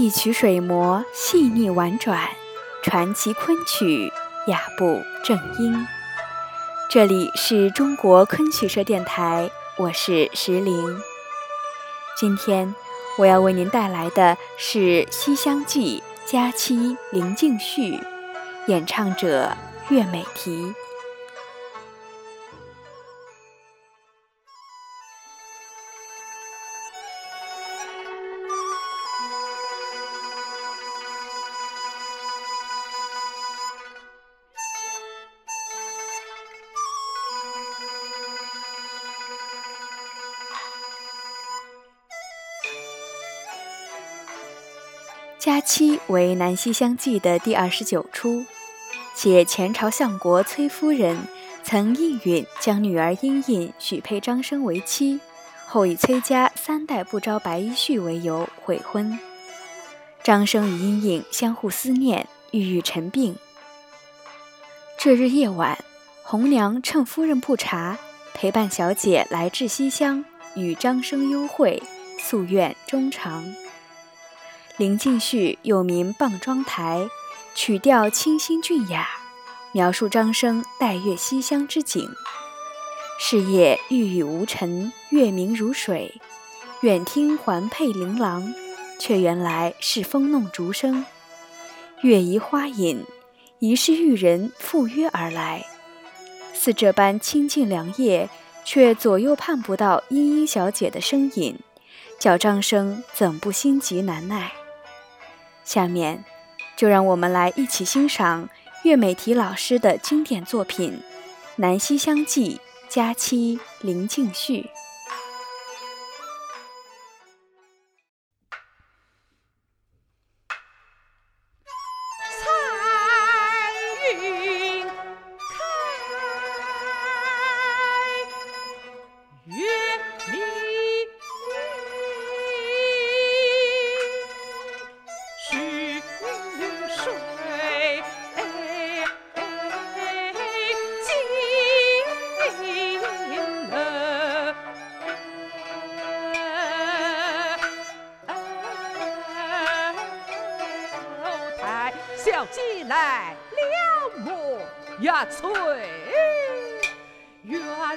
一曲水磨细腻婉转，传奇昆曲雅步正音。这里是中国昆曲社电台，我是石玲。今天我要为您带来的是《西厢记》佳期林静绪，演唱者岳美缇。佳期为《南西厢记》的第二十九出，且前朝相国崔夫人曾应允将女儿英印许配张生为妻，后以崔家三代不招白衣婿为由悔婚。张生与英印相互思念，郁郁成病。这日夜晚，红娘趁夫人不察，陪伴小姐来至西厢，与张生幽会，夙愿终长。林静绪又名傍妆台，曲调清新俊雅，描述张生待月西厢之景。是夜玉宇无尘，月明如水，远听环佩琳琅，却原来是风弄竹声。月移花影，疑是玉人赴约而来。似这般清静良夜，却左右盼不到莺莺小姐的身影，叫张生怎不心急难耐？下面，就让我们来一起欣赏岳美缇老师的经典作品《南西厢记》佳期林静寄来了么呀？翠，原来